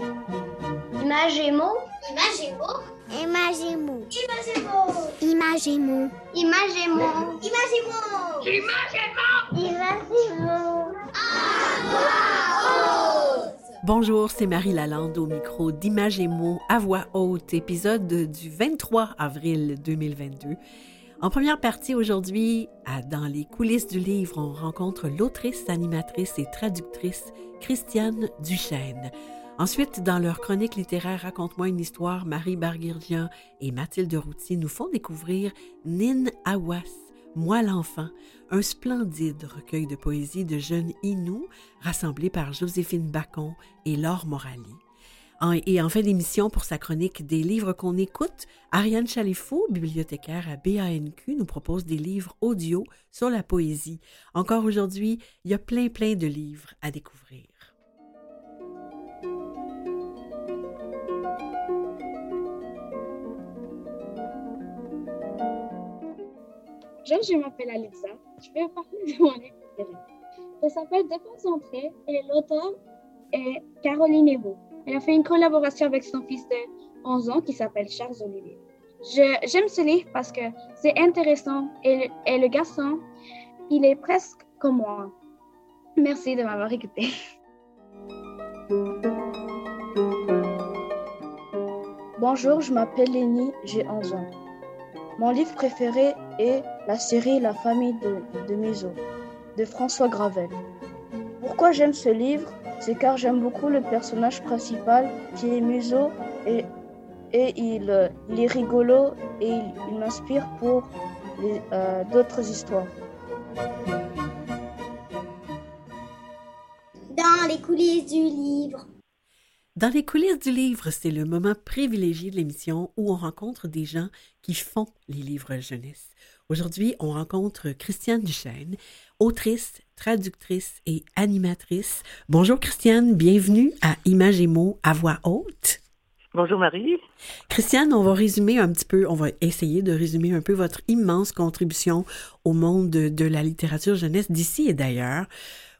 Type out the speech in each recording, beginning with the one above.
Imagémo. Imagémo. Imagémo. Imagémo. Imagémo. Imagémo. Imagémo. Imagémo. Bonjour, c'est Marie Lalande au micro d'Image et mots à voix haute, épisode du 23 avril 2022. En première partie aujourd'hui, dans les coulisses du livre, on rencontre l'autrice, animatrice et traductrice Christiane Duchesne. Ensuite, dans leur chronique littéraire Raconte-moi une histoire, Marie Barguirdian et Mathilde Routy nous font découvrir Nin Awas, Moi l'enfant, un splendide recueil de poésie de jeunes Inuits rassemblé par Joséphine Bacon et Laure Morali. Et en fin d'émission, pour sa chronique des livres qu'on écoute, Ariane Chalifou, bibliothécaire à BANQ, nous propose des livres audio sur la poésie. Encore aujourd'hui, il y a plein plein de livres à découvrir. Je, m'appelle Alexa. Je vais parler de mon livre préféré. Ça s'appelle Déconcentré et l'auteur est Caroline Evo. Elle a fait une collaboration avec son fils de 11 ans qui s'appelle Charles Olivier. J'aime ce livre parce que c'est intéressant et, et, le garçon, il est presque comme moi. Merci de m'avoir écouté. Bonjour, je m'appelle Lénie, j'ai 11 ans. Mon livre préféré est la série La famille de, de de François Gravel. Pourquoi j'aime ce livre? C'est car j'aime beaucoup le personnage principal qui est Museau et, et il, est rigolo et il, m'inspire pour euh, d'autres histoires. Dans les coulisses du livre. Dans les coulisses du livre, c'est le moment privilégié de l'émission où on rencontre des gens qui font les livres jeunesse. Aujourd'hui, on rencontre Christiane Duchesne, autrice, traductrice et animatrice. Bonjour Christiane, bienvenue à Images et mots à voix haute. Bonjour Marie. Christiane, on va résumer un petit peu, on va essayer de résumer un peu votre immense contribution au monde de, de la littérature jeunesse d'ici et d'ailleurs.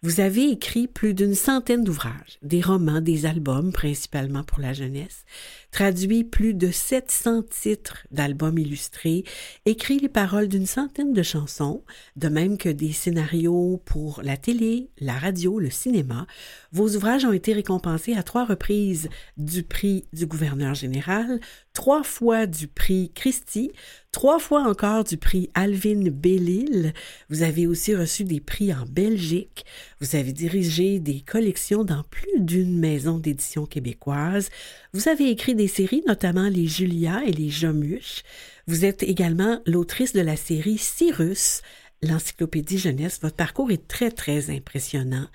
Vous avez écrit plus d'une centaine d'ouvrages, des romans, des albums, principalement pour la jeunesse, traduit plus de 700 titres d'albums illustrés, écrit les paroles d'une centaine de chansons, de même que des scénarios pour la télé, la radio, le cinéma. Vos ouvrages ont été récompensés à trois reprises du prix du gouverneur général, trois fois du prix Christie, trois fois encore du prix Alvin Bellil. Vous avez aussi reçu des prix en Belgique. Vous avez dirigé des collections dans plus d'une maison d'édition québécoise. Vous avez écrit des séries, notamment les Julia et les Jomuches. Vous êtes également l'autrice de la série Cyrus, l'encyclopédie jeunesse. Votre parcours est très, très impressionnant.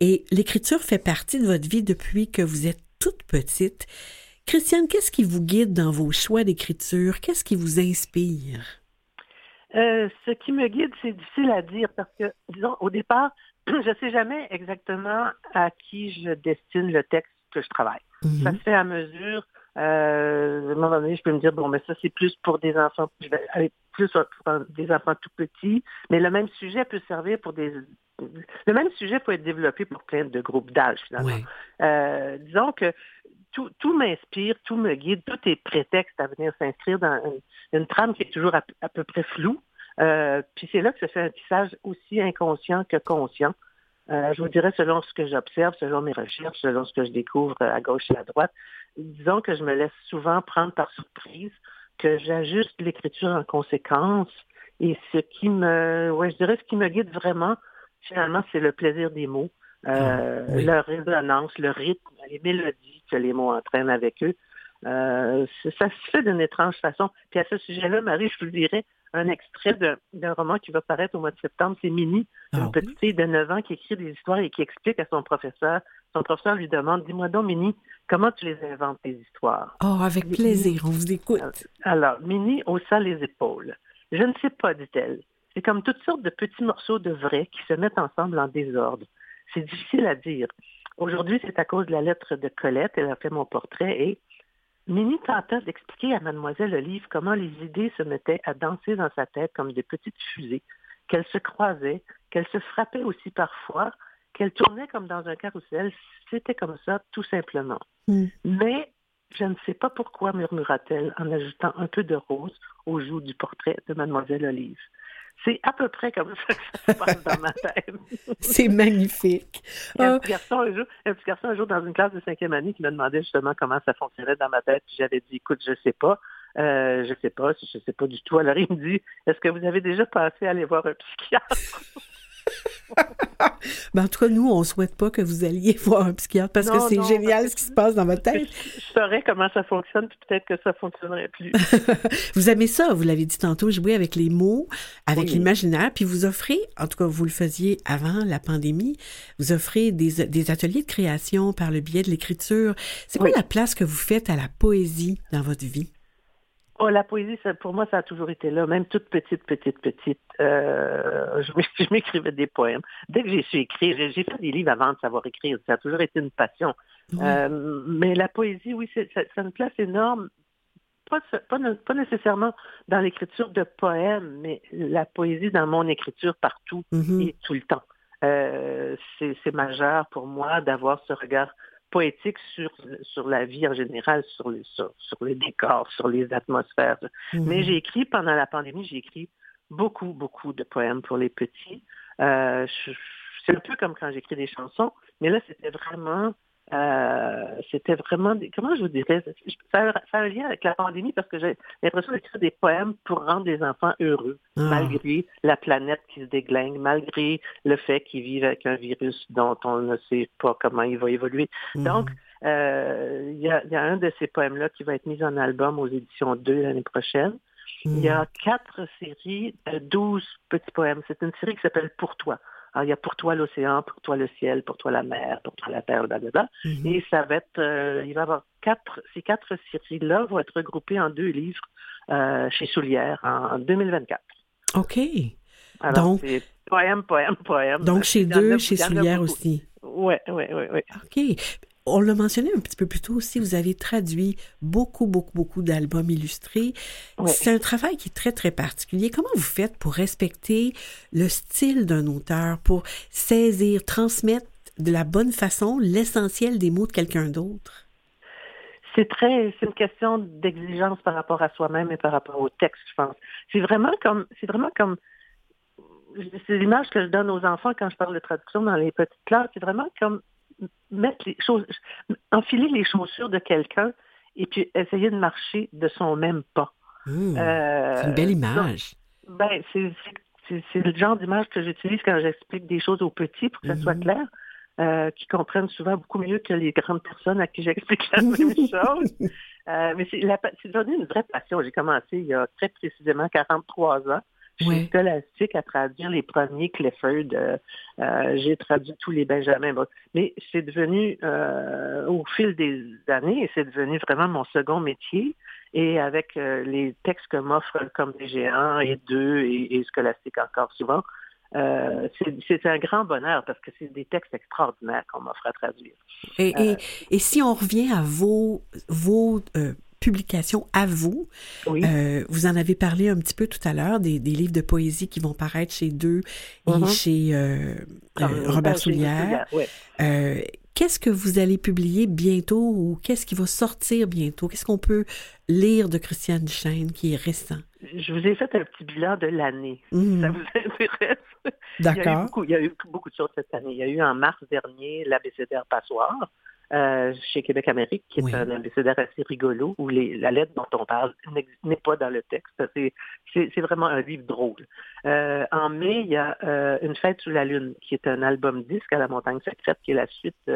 Et l'écriture fait partie de votre vie depuis que vous êtes toute petite. Christiane, qu'est-ce qui vous guide dans vos choix d'écriture? Qu'est-ce qui vous inspire? Euh, ce qui me guide, c'est difficile à dire parce que, disons, au départ, je ne sais jamais exactement à qui je destine le texte que je travaille. Mhm. Ça se fait à mesure. Euh, à un moment donné, je peux me dire, bon, mais ça, c'est plus pour des enfants, je vais aller plus pour des enfants tout petits, mais le même sujet peut servir pour des... Le même sujet peut être développé pour plein de groupes d'âge, finalement. Euh, disons que tout, m'inspire, tout me guide, tout est prétexte à venir s'inscrire dans une, trame qui est toujours à, peu près floue. Euh, puis c'est là que se fait un tissage aussi inconscient que conscient. Euh, je vous dirais selon ce que j'observe, selon mes recherches, selon ce que je découvre à gauche et à droite. Disons que je me laisse souvent prendre par surprise, que j'ajuste l'écriture en conséquence. Et ce qui me, ouais, je dirais ce qui me guide vraiment, finalement, c'est le plaisir des mots, euh, ah, leur résonance, le rythme, les mélodies que les mots entraînent avec eux. Euh, ça se fait d'une étrange façon. Puis à ce sujet-là, Marie, je vous dirais un extrait d'un roman qui va paraître au mois de septembre. C'est Mini, ah une petite fille de 9 ans qui écrit des histoires et qui explique à son professeur. Son professeur lui demande, dis-moi donc, Mini, comment tu les inventes, tes histoires? Oh, avec plaisir, on vous écoute. Alors, Mini haussa les épaules. Je ne sais pas, dit-elle. C'est comme toutes sortes de petits morceaux de vrai qui se mettent ensemble en désordre. C'est difficile à dire. Aujourd'hui, c'est à cause de la lettre de Colette. Elle a fait mon portrait et Mini tenta d'expliquer à mademoiselle Olive comment les idées se mettaient à danser dans sa tête comme de petites fusées, qu'elles se croisaient, qu'elles se frappaient aussi parfois, qu'elle tournait comme dans un carrousel. C'était comme ça, tout simplement. Mm. Mais je ne sais pas pourquoi, murmura-t-elle en ajoutant un peu de rose aux joues du portrait de Mademoiselle Olive. C'est à peu près comme ça que ça se passe dans ma tête. C'est magnifique. Un Ah, petit, garçon, un, jour, un petit garçon un jour dans une classe de cinquième année qui me demandait justement comment ça fonctionnait dans ma tête. Puis j'avais dit, écoute, je sais pas. Euh, je sais pas, je sais pas du tout. Alors il me dit, est-ce que vous avez déjà pensé à aller voir un psychiatre? ben, en tout cas, nous, on souhaite pas que vous alliez voir un psychiatre parce que c'est génial ce qui se passe dans votre tête. Je, je saurais comment ça fonctionne, puis peut-être que ça fonctionnerait plus. Vous aimez ça, vous l'avez dit tantôt, jouer avec les mots, avec Oui. l'imaginaire, puis vous offrez, en tout cas vous le faisiez avant la pandémie, vous offrez des, des ateliers de création par le biais de l'écriture. C'est quoi Oui. la place que vous faites à la poésie dans votre vie? Oh, la poésie, ça, pour moi, ça a toujours été là, même toute petite, petite, petite. Euh, je m'é- je m'écrivais des poèmes. Dès que j'ai su écrire, j'ai fait des livres avant de savoir écrire. Ça a toujours été une passion. Oui. Euh, mais la poésie, oui, c'est ça, ça a une place énorme. Pas, nécessairement dans l'écriture de poèmes, mais la poésie dans mon écriture partout Mhm. et tout le temps. Euh, c'est majeur pour moi d'avoir ce regard poétique sur, sur la vie en général, sur les, sur, sur les décors, sur les atmosphères. Mhm. Mais j'ai écrit pendant la pandémie, j'ai écrit beaucoup, beaucoup de poèmes pour les petits. Euh, c'est un peu comme quand j'écris des chansons, mais là, c'était vraiment, euh, c'était vraiment, des, comment je vous dirais, ça, a- ça a un lien avec la pandémie parce que j'ai l'impression d'écrire des poèmes pour rendre les enfants heureux, Ah. malgré la planète qui se déglingue, malgré le fait qu'ils vivent avec un virus dont on ne sait pas comment il va évoluer. Mhm. Donc, euh, il y, a, y a un de ces poèmes-là qui va être mis en album aux éditions 2 l'année prochaine. Mhm. Il y a quatre séries 12 petits poèmes. C'est une série qui s'appelle Pour toi. Alors, il y a Pour toi l'océan, Pour toi le ciel, Pour toi la mer, Pour toi la terre, blablabla. Mhm. Et ça va être, euh, il va y avoir quatre, ces quatre séries-là vont être regroupées en deux livres euh, chez Soulière en, en 2024. OK. Alors, Donc- c'est poème, poème, poème. Donc, chez deux, chez Soulière aussi. Oui, oui, oui, oui. OK. On l'a mentionné un petit peu plus tôt aussi, vous avez traduit beaucoup, beaucoup, beaucoup d'albums illustrés. C'est un travail qui est très, très particulier. Comment vous faites pour respecter le style d'un auteur, pour saisir, transmettre de la bonne façon l'essentiel des mots de quelqu'un d'autre? C'est très, c'est une question d'exigence par rapport à soi-même et par rapport au texte, je pense. C'est vraiment comme, c'est vraiment comme, c'est l'image que je donne aux enfants quand je parle de traduction dans les petites classes. C'est vraiment comme mettre les choses, enfiler les chaussures de quelqu'un et puis essayer de marcher de son même pas. Euh, c'est une belle donc, image. ben, c'est le genre d'image que j'utilise quand j'explique des choses aux petits pour que ça soit Mhm. clair, euh, qui comprennent souvent beaucoup mieux que les grandes personnes à qui j'explique la même chose. Euh, mais c'est devenu une vraie passion. J'ai commencé il y a très précisément 43 ans Ouais. Scholastic à traduire les premiers Clifford. euh, euh, J'ai traduit tous les Benjamin. Mais c'est devenu, euh, au fil des années, c'est devenu vraiment mon second métier. Et avec les textes que m'offrent comme des géants et deux et, et Scholastic encore souvent, euh, c'est- c'est un grand bonheur parce que c'est des textes extraordinaires qu'on m'offre à traduire. Et, et, euh, et si on revient à vos, vos euh, publications à vous, Oui. euh, vous en avez parlé un petit peu tout à l'heure, des, des livres de poésie qui vont paraître chez deux et Mhm. chez euh, euh, Robert Soulière. ouais. Qu'est-ce que vous allez publier bientôt ou qu'est-ce qui va sortir bientôt? Qu'est-ce qu'on peut lire de Christiane Duchesne qui est récent? Je vous ai fait un petit bilan de l'année. Mhm. Ça vous intéresse? Il D'accord. beaucoup, il y a eu beaucoup de choses cette année. Il y a eu en mars dernier l'abécédaire Passoire euh, chez Québec Amérique, qui est Oui. un abécédaire assez rigolo, où les, la lettre dont on parle n'est pas dans le texte. C'est, vraiment un livre drôle. Euh, en mai, il y a euh, Une fête sous la lune, qui est un album disque à la montagne secrète, qui est la suite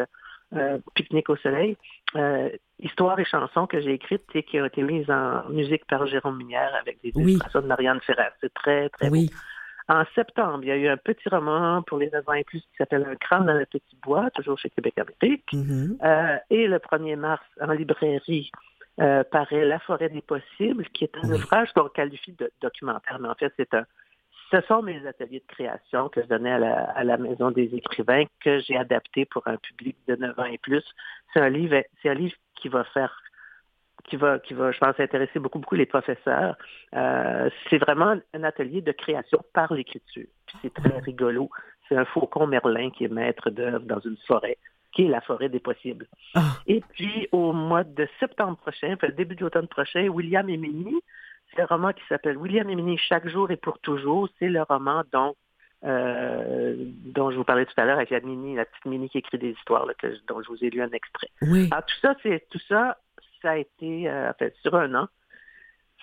euh, Pique-nique au soleil. Euh, histoire et chansons que j'ai écrites et qui ont été mises en musique par Jérôme Minière avec des Oui. illustrations de Marianne Ferrer. C'est très, très beau. En septembre, il y a eu un petit roman pour les 9 ans et plus qui s'appelle Un crâne dans le petit bois, toujours chez Québec Amérique. Mhm. Euh, et le 1er mars, en librairie, euh, paraît La forêt des possibles, qui est un Oui. ouvrage qu'on qualifie de documentaire, mais en fait, c'est un. Ce sont mes ateliers de création que je donnais à la, à la Maison des écrivains, que j'ai adapté pour un public de 9 ans et plus. C'est un livre, c'est un livre qui va faire qui va, qui va, je pense, intéresser beaucoup, beaucoup les professeurs. Euh, c'est vraiment un atelier de création par l'écriture. Puis c'est très rigolo. C'est un faucon merlin qui est maître d'œuvre dans une forêt, qui est la forêt des possibles. Ah. Et puis, au mois de septembre prochain, enfin, le début de l'automne prochain, William et Minnie, c'est un roman qui s'appelle William et Minnie, chaque jour et pour toujours. C'est le roman donc, euh, dont je vous parlais tout à l'heure avec la Minnie, la petite Minnie qui écrit des histoires, là, que- dont je vous ai lu un extrait. Oui. Alors, tout ça, c'est tout ça, ça a été euh, en fait, sur un an.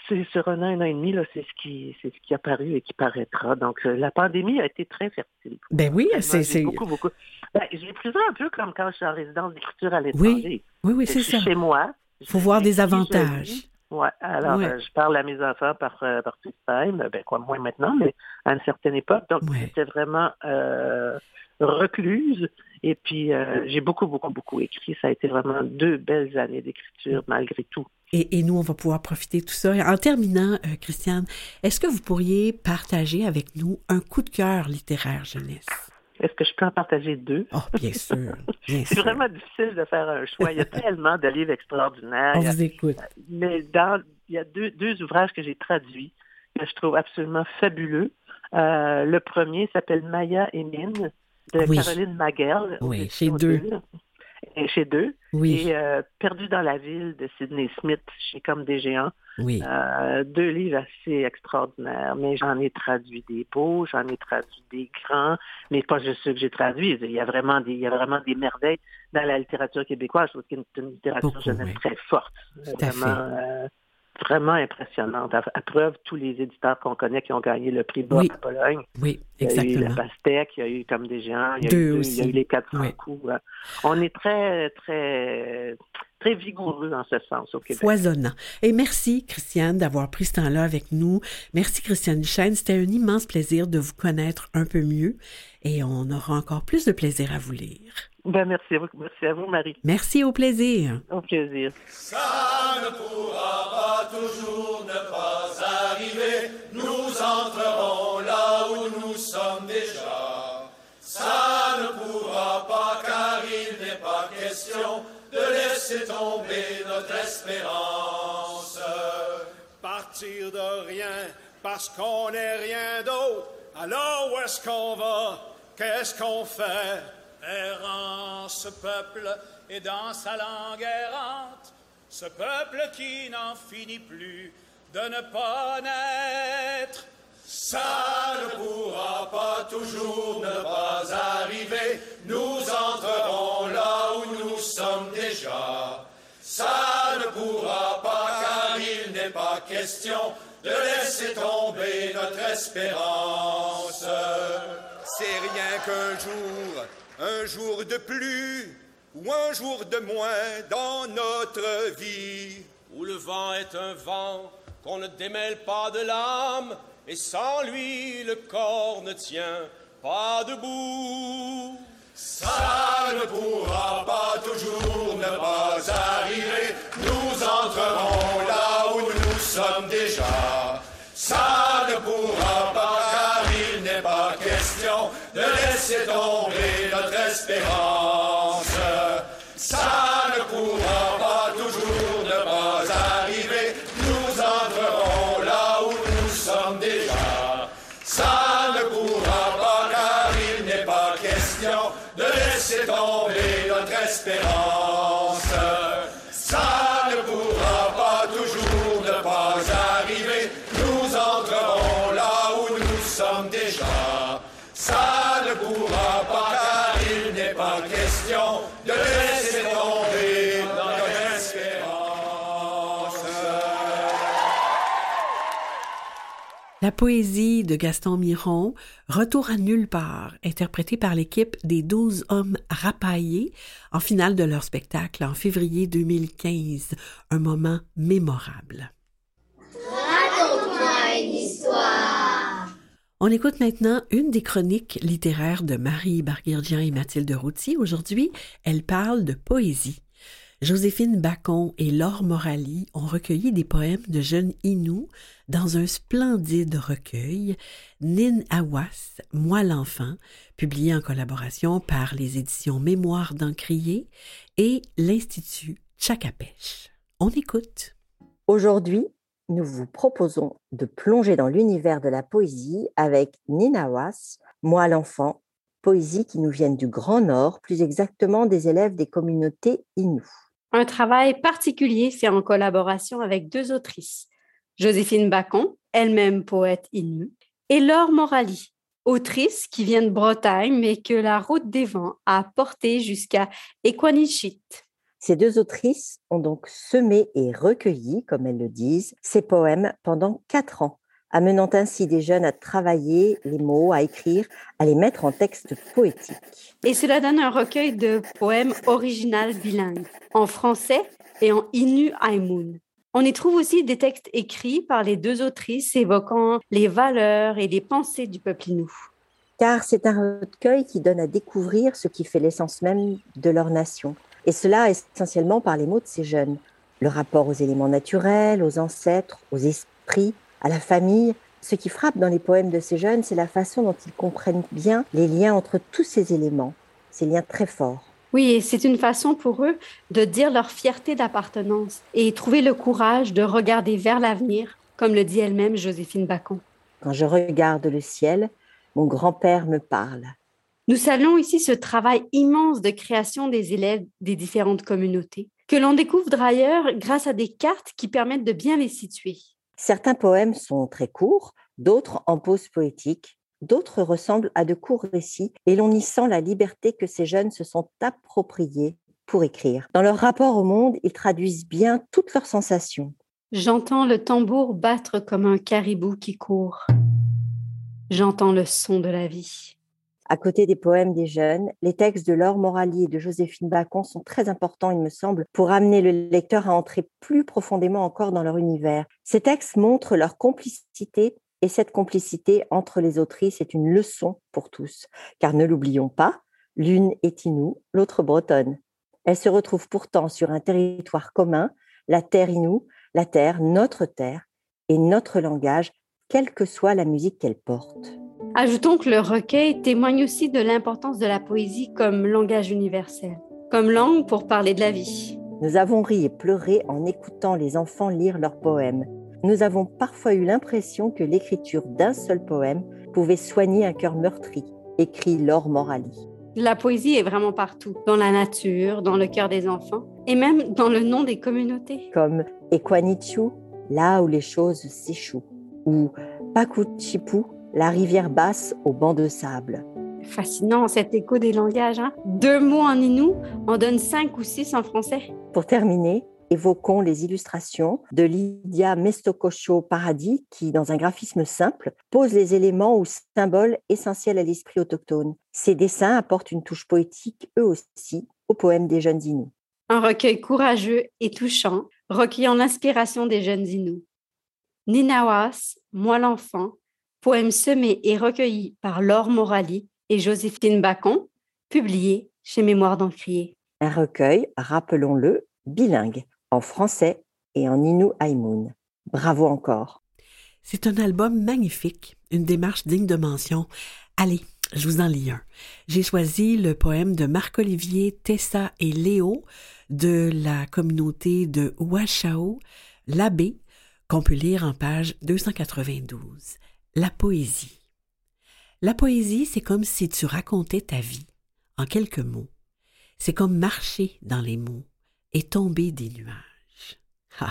C'est sur un an, un an et demi, là, c'est ce qui c'est ce qui a paru et qui paraîtra. Donc euh, la pandémie a été très fertile. Ben oui, c'est. beaucoup, beaucoup. Ben, j'ai pris ça un peu comme quand je suis en résidence d'écriture à Oui, l'étranger. oui, oui, Je c'est ça. chez moi. faut voir des avantages. lis. Ouais, alors Ouais. euh, je parle à mes enfants par, euh, par FaceTime, ben quoi, moins maintenant, mais à une certaine époque. Donc Ouais. j'étais vraiment euh, recluse. Et puis euh, j'ai beaucoup, beaucoup, beaucoup écrit. Ça a été vraiment deux belles années d'écriture malgré tout. Et, et nous, on va pouvoir profiter de tout ça. En terminant, euh, Christiane, est-ce que vous pourriez partager avec nous un coup de cœur littéraire jeunesse? Est-ce que je peux en partager deux? Oh, bien sûr, C'est vraiment difficile de faire un choix. Il y a tellement de livres extraordinaires. On vous écoute. mais dans, il y a deux, deux ouvrages que j'ai traduits que je trouve absolument fabuleux. Euh, le premier s'appelle Maya et Mine de Oui. Caroline Maguerle. aux Oui, chez Deux. Et chez deux. Oui, Et euh, Perdu dans la ville de Sidney Smith chez Comme des géants. oui. Euh, deux livres assez extraordinaires, mais j'en ai traduit des beaux, j'en ai traduit des grands, mais pas juste ceux que j'ai traduits. Il y a vraiment des, il y a vraiment des merveilles dans la littérature québécoise. Je trouve qu'il y a une, une littérature Beaucoup, jeunesse oui. très forte, à vraiment, euh, vraiment impressionnante. À, à preuve, tous les éditeurs qu'on connaît qui ont gagné le prix Bob Oui. à Pologne. Oui, Il y a eu exactement. la pastèque, il y a eu comme des géants, il y a, Deux eu, deux, aussi. il y a eu les quatre Oui. coups. hein. On est très, très, très vigoureux en ce sens au Québec. Foisonnant. Et merci, Christiane, d'avoir pris ce temps-là avec nous. Merci, Christiane Duchesne. C'était un immense plaisir de vous connaître un peu mieux et on aura encore plus de plaisir à vous lire. Ben, merci à vous, merci à vous, Marie. Merci, au plaisir. Au plaisir. Ça ne pourra pas toujours ne pas arriver. Nous entrerons là où nous sommes déjà. Ça ne pourra pas car il n'est pas question de laisser tomber notre espérance. Partir de rien parce qu'on n'est rien d'autre. Alors où est-ce qu'on va? Qu'est-ce qu'on fait? Errant ce peuple et dans sa langue errante, ce peuple qui n'en finit plus de ne pas naître. Ça ne pourra pas toujours ne pas arriver. Nous entrerons là où nous sommes déjà. Ça ne pourra pas car il n'est pas question de laisser tomber notre espérance. C'est rien qu'un jour, un jour de plus ou un jour de moins dans notre vie. Où le vent est un vent qu'on ne démêle pas de l'âme et sans lui le corps ne tient pas debout. Ça ne pourra pas toujours ne pas arriver. Nous entrerons là où nous sommes déjà. Ça ne pourra pas car il n'est pas question de laisser tomber notre espérance. Tomber La poésie de Gaston Miron, Retour à nulle part, interprétée par l'équipe des douze hommes rapaillés en finale de leur spectacle en février 2015. Un moment mémorable. Raconte-moi une histoire. On écoute maintenant une des chroniques littéraires de Marie Barguirdian et Mathilde Routier. Aujourd'hui, elle parle de poésie. Joséphine Bacon et Laure Morali ont recueilli des poèmes de jeunes Inuits dans un splendide recueil, Nin Awas, Moi l'enfant, publié en collaboration par les éditions Mémoire d'Encrier et l'Institut Tchakapèche. On écoute. Aujourd'hui, nous vous proposons de plonger dans l'univers de la poésie avec Nina Was, Moi l'enfant, poésies qui nous viennent du Grand Nord, plus exactement des élèves des communautés Innu. Un travail particulier fait en collaboration avec deux autrices, Joséphine Bacon, elle-même poète Innu, et Laure Morali, autrice qui vient de Bretagne mais que la route des vents a portée jusqu'à Equanichit. Ces deux autrices ont donc semé et recueilli, comme elles le disent, ces poèmes pendant quatre ans, amenant ainsi des jeunes à travailler les mots, à écrire, à les mettre en texte poétique. Et cela donne un recueil de poèmes original bilingue, en français et en Innu Aimun. On y trouve aussi des textes écrits par les deux autrices évoquant les valeurs et les pensées du peuple Innu. Car c'est un recueil qui donne à découvrir ce qui fait l'essence même de leur nation, et cela essentiellement par les mots de ces jeunes. Le rapport aux éléments naturels, aux ancêtres, aux esprits, à la famille. Ce qui frappe dans les poèmes de ces jeunes, c'est la façon dont ils comprennent bien les liens entre tous ces éléments, ces liens très forts. Oui, et c'est une façon pour eux de dire leur fierté d'appartenance et trouver le courage de regarder vers l'avenir, comme le dit elle-même Joséphine Bacon. Quand je regarde le ciel, mon grand-père me parle. Nous saluons ici ce travail immense de création des élèves des différentes communautés, que l'on découvre d'ailleurs grâce à des cartes qui permettent de bien les situer. Certains poèmes sont très courts, d'autres en pause poétique, d'autres ressemblent à de courts récits, et l'on y sent la liberté que ces jeunes se sont appropriés pour écrire. Dans leur rapport au monde, ils traduisent bien toutes leurs sensations. J'entends le tambour battre comme un caribou qui court. J'entends le son de la vie. À côté des poèmes des jeunes, les textes de Laure Morali et de Joséphine Bacon sont très importants, il me semble, pour amener le lecteur à entrer plus profondément encore dans leur univers. Ces textes montrent leur complicité et cette complicité entre les autrices est une leçon pour tous, car ne l'oublions pas, l'une est Inou, l'autre bretonne. Elles se retrouvent pourtant sur un territoire commun, la terre Inou, la terre, notre terre, et notre langage, quelle que soit la musique qu'elle porte. Ajoutons que le recueil témoigne aussi de l'importance de la poésie comme langage universel, comme langue pour parler de la vie. Nous avons ri et pleuré en écoutant les enfants lire leurs poèmes. Nous avons parfois eu l'impression que l'écriture d'un seul poème pouvait soigner un cœur meurtri, écrit Laure Morali. La poésie est vraiment partout, dans la nature, dans le cœur des enfants, et même dans le nom des communautés. Comme Equanichu, là où les choses s'échouent, ou Pakuchipu, la rivière basse au banc de sable. Fascinant cet écho des langages. Hein. Deux mots en inou en donnent cinq ou six en français. Pour terminer, évoquons les illustrations de Lydia Mestokosho Paradis qui, dans un graphisme simple, pose les éléments ou symboles essentiels à l'esprit autochtone. Ces dessins apportent une touche poétique, eux aussi, au poème des jeunes Inuits. Un recueil courageux et touchant, recueillant l'inspiration des jeunes Inuits. Ninawas, Moi l'enfant, poème semé et recueilli par Laure Morali et Joséphine Bacon, publié chez Mémoire d'Encrier. Un recueil, rappelons-le, bilingue, en français et en Innu Aïmoun. Bravo encore. C'est un album magnifique, une démarche digne de mention. Allez, je vous en lis un. J'ai choisi le poème de Marc-Olivier, Tessa et Léo de la communauté de Ouachao, l'abbé, qu'on peut lire en page 292. La poésie. La poésie, c'est comme si tu racontais ta vie en quelques mots. C'est comme marcher dans les mots et tomber des nuages.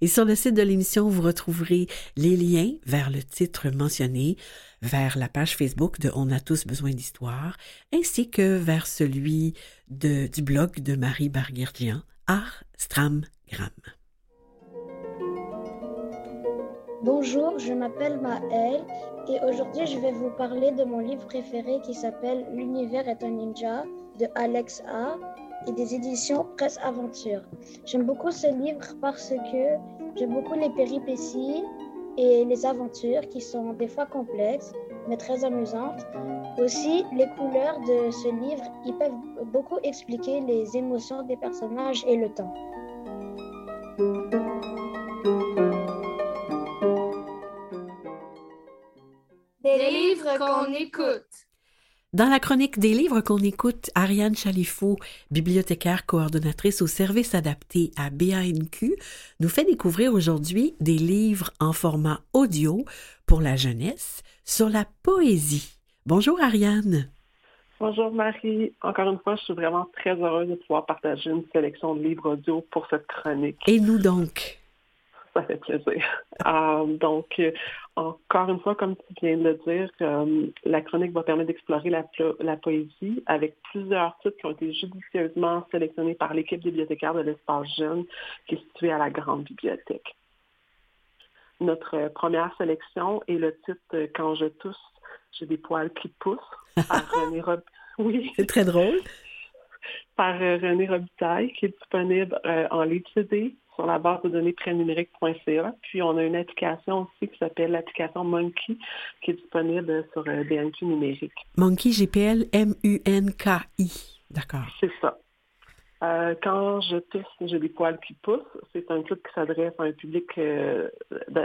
et sur le site de l'émission, vous retrouverez les liens vers le titre mentionné, vers la page Facebook de On a tous besoin d'histoire, ainsi que vers celui du blog de Marie Barguerdian, Art Stram Gram. Bonjour, je m'appelle Maëlle et aujourd'hui je vais vous parler de mon livre préféré qui s'appelle L'univers est un ninja de Alex A et des éditions Presse Aventure. J'aime beaucoup ce livre parce que j'aime beaucoup les péripéties et les aventures qui sont des fois complexes mais très amusantes. Aussi, les couleurs de ce livre, ils peuvent beaucoup expliquer les émotions des personnages et le temps. Livres qu'on écoute. Dans la chronique des livres qu'on écoute, Ariane Chalifou, bibliothécaire coordonnatrice au service adapté à BANQ, nous fait découvrir aujourd'hui des livres en format audio pour la jeunesse sur la poésie. Bonjour Ariane. Bonjour Marie. Encore une fois, je suis vraiment très heureuse de pouvoir partager une sélection de livres audio pour cette chronique. Et nous donc? Ça fait plaisir. Euh, donc, euh, encore une fois, comme tu viens de le dire, euh, la chronique va permettre d'explorer la, la, poésie avec plusieurs titres qui ont été judicieusement sélectionnés par l'équipe bibliothécaire de l'espace jeune qui est située à la Grande Bibliothèque. Notre première sélection est le titre Quand je tousse, j'ai des poils qui poussent par René Rob... Oui. C'est très drôle. Par René Robitaille, qui est disponible en livre CD sur la base de données prénumérique.ca. Puis on a une application aussi qui s'appelle l'application Monkey qui est disponible sur euh, BNQ numérique. Monkey GPL M-U-N-K-I. D'accord. C'est ça. Euh, quand je tousse, j'ai des poils qui poussent. C'est un truc qui s'adresse à un public euh,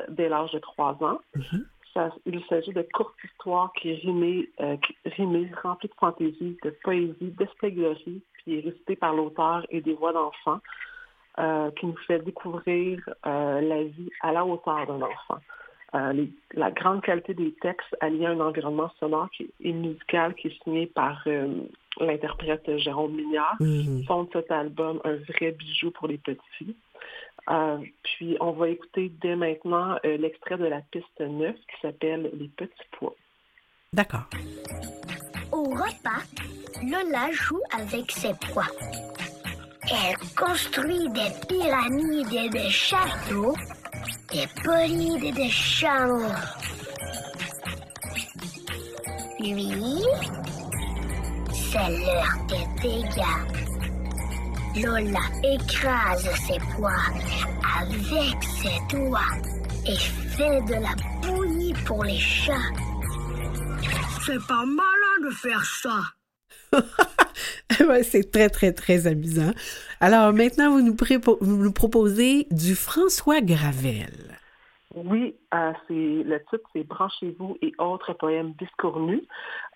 dès l'âge de 3 ans. Mm-hmm. Ça, il s'agit de courtes histoires qui rimées, qui rimées, remplies de fantaisie, de poésie, d'espièglerie, puis récitées par l'auteur et des voix d'enfants. Euh, qui nous fait découvrir euh, la vie à la hauteur d'un enfant. Euh, la grande qualité des textes alliés à un environnement sonore et musical qui est signé par l'interprète Jérôme Mignard mm-hmm. font de cet album un vrai bijou pour les petits. puis on va écouter dès maintenant l'extrait de la piste 9 qui s'appelle Les petits pois. D'accord. Au repas, Lola joue avec ses pois. Elle construit des pyramides et des châteaux, des polides et des chameaux. Lui, c'est l'heure des dégâts. Lola écrase ses pois avec ses doigts et fait de la bouillie pour les chats. C'est pas malin de faire ça. ouais, c'est très, très, très amusant. Alors maintenant, vous nous, vous nous proposez du François Gravel. Oui, euh, c'est le titre, c'est Branchez-vous et autres poèmes discournus.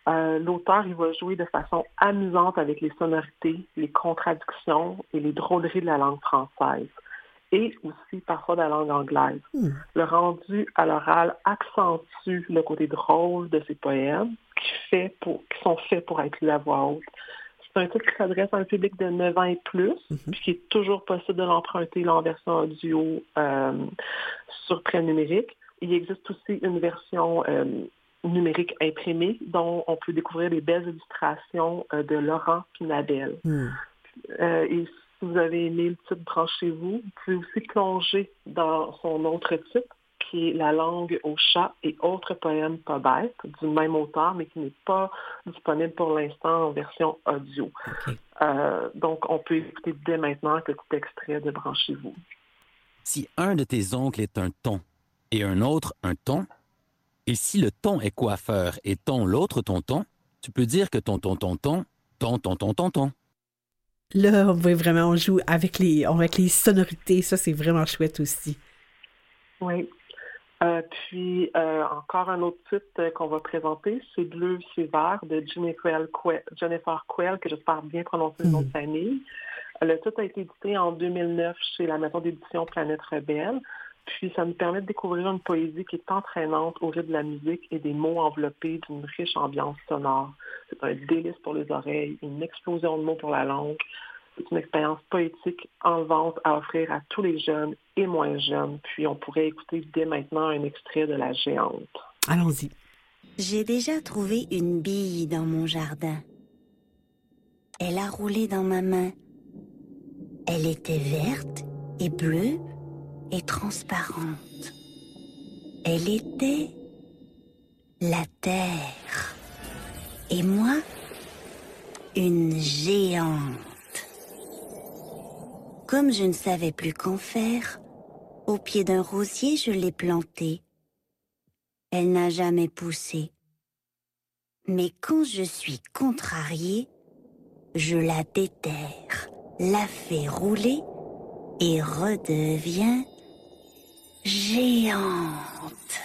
Euh, L'auteur, il va jouer de façon amusante avec les sonorités, les contradictions et les drôleries de la langue française et aussi parfois de la langue anglaise. Le rendu à l'oral accentue le côté drôle de ces poèmes qui, fait pour, qui sont faits pour être lus à voix haute. C'est un titre qui s'adresse à un public de 9 ans et plus, puis qui est toujours possible de l'emprunter en version audio euh, sur prêt numérique. Il existe aussi une version euh, numérique imprimée dont on peut découvrir les belles illustrations euh, de Laurent Pinabel. et si vous avez aimé le titre Branchez-vous, vous pouvez aussi plonger dans son autre titre, qui est La langue au chat et autres poèmes pas bêtes, du même auteur, mais qui n'est pas disponible pour l'instant en version audio. Euh, donc, on peut écouter dès maintenant un petit extrait de Branchez-vous. Si un de tes oncles est un ton et un autre un ton, et si le ton est coiffeur et ton l'autre tonton, tu peux dire que ton ton ton ton, ton ton ton ton ton. Là, on voit vraiment, on joue avec les, avec les sonorités. Ça, c'est vraiment chouette aussi. Oui. Euh, puis, euh, encore un autre titre qu'on va présenter, c'est Bleu, c'est vert de Jennifer Quell, Jennifer Quell que j'espère bien prononcer le nom de famille. Le titre a été édité en 2009 chez la maison d'édition Planète Rebelle. Puis, ça nous permet de découvrir une poésie qui est entraînante au rythme de la musique et des mots enveloppés d'une riche ambiance sonore. C'est un délice pour les oreilles, une explosion de mots pour la langue. C'est une expérience poétique enlevante à offrir à tous les jeunes et moins jeunes. Puis, on pourrait écouter dès maintenant un extrait de La Géante. Allons-y. J'ai déjà trouvé une bille dans mon jardin. Elle a roulé dans ma main. Elle était verte et bleue et transparente. Elle était la terre. Et moi, une géante. Comme je ne savais plus qu'en faire, au pied d'un rosier, je l'ai plantée. Elle n'a jamais poussé. Mais quand je suis contrariée, je la déterre, la fais rouler et redevient géante.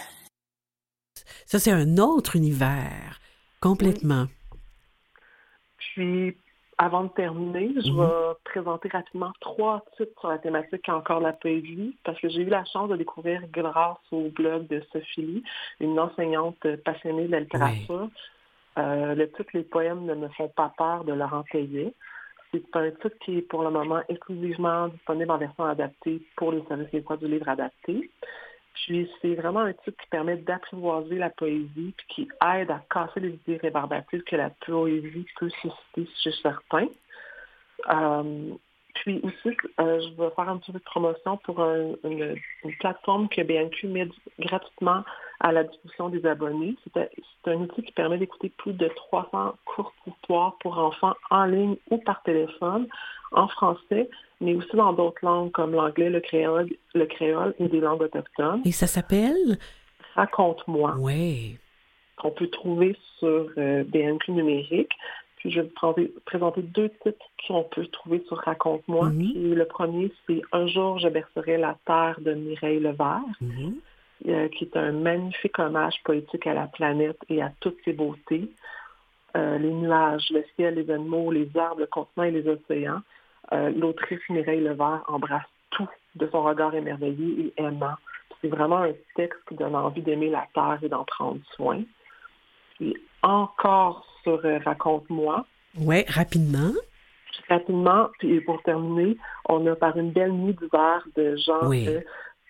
Ça, c'est un autre univers, complètement. Puis, avant de terminer, je Mhm. vais présenter rapidement trois titres sur la thématique encore la poésie, parce que j'ai eu la chance de découvrir grâce au blog de Sophie Lee, une enseignante passionnée de la littérature. Euh, le titre Les poèmes ne me font pas peur de Laurent Payet. C'est un titre qui est pour le moment exclusivement disponible en version adaptée pour les services québécois du livre adapté. Puis c'est vraiment un titre qui permet d'apprivoiser la poésie puis qui aide à casser les idées rébarbatives que la poésie peut susciter chez certains. Euh, puis aussi, euh, je vais faire un petit peu de promotion pour une, une, plateforme que BNQ met gratuitement à la disposition des abonnés. C'est un outil qui permet d'écouter plus de 300 courtes histoires pour enfants en ligne ou par téléphone, en français, mais aussi dans d'autres langues comme l'anglais, le créole, le créole et des langues autochtones. Et ça s'appelle? Raconte-moi. Oui. Qu'on peut trouver sur euh, BNQ numérique. Puis je vais vous présenter deux titres qu'on peut trouver sur Raconte-moi. Mhm. Le premier, c'est Un jour, je bercerai la terre de Mireille Levert, euh, qui est un magnifique hommage poétique à la planète et à toutes ses beautés. Euh, les nuages, le ciel, les animaux, les arbres, le continent et les océans. Euh, L'autrice Mireille Levert embrasse tout de son regard émerveillé et aimant. C'est vraiment un texte qui donne envie d'aimer la terre et d'en prendre soin. Puis encore sur euh, Raconte-moi. Oui, rapidement. Rapidement, puis pour terminer, on a par une belle nuit d'hiver de Jean Oui.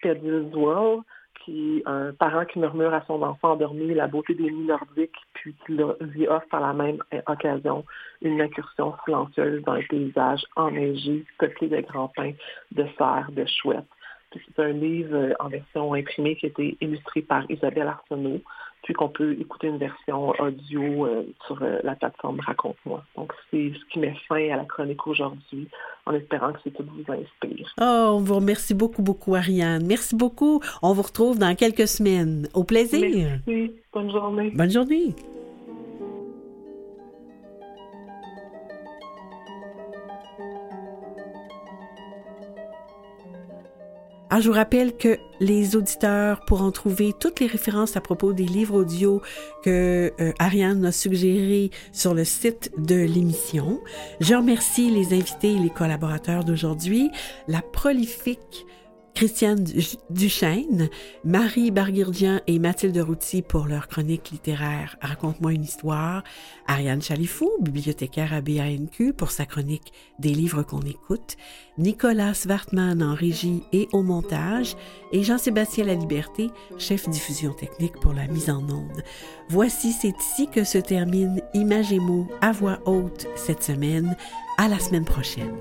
Pedilswell, qui est un parent qui murmure à son enfant endormi la beauté des nuits nordiques, puis qui lui offre par la même euh, occasion une incursion silencieuse dans un paysage enneigé, peuplé de grands pins, de cerfs, de chouettes. C'est un livre euh, en version imprimée qui a été illustré par Isabelle Arsenault, puis qu'on peut écouter une version audio euh, sur euh, la plateforme Raconte-moi. Donc, c'est ce qui met fin à la chronique aujourd'hui, en espérant que c'est tout vous inspire. Oh, on vous remercie beaucoup, beaucoup, Ariane. Merci beaucoup. On vous retrouve dans quelques semaines. Au plaisir. Merci. Bonne journée. Bonne journée. Ah, je vous rappelle que les auditeurs pourront trouver toutes les références à propos des livres audio que euh, Ariane a suggérés sur le site de l'émission. Je remercie les invités et les collaborateurs d'aujourd'hui, la prolifique Christiane Du- Duchesne, Marie Barguirdian et Mathilde Routy pour leur chronique littéraire Raconte-moi une histoire, Ariane Chalifou, bibliothécaire à BANQ pour sa chronique Des livres qu'on écoute, Nicolas Svartman en régie et au montage, et Jean-Sébastien Laliberté, chef diffusion technique pour la mise en onde. Voici, c'est ici que se termine Image et mots à voix haute cette semaine. À la semaine prochaine.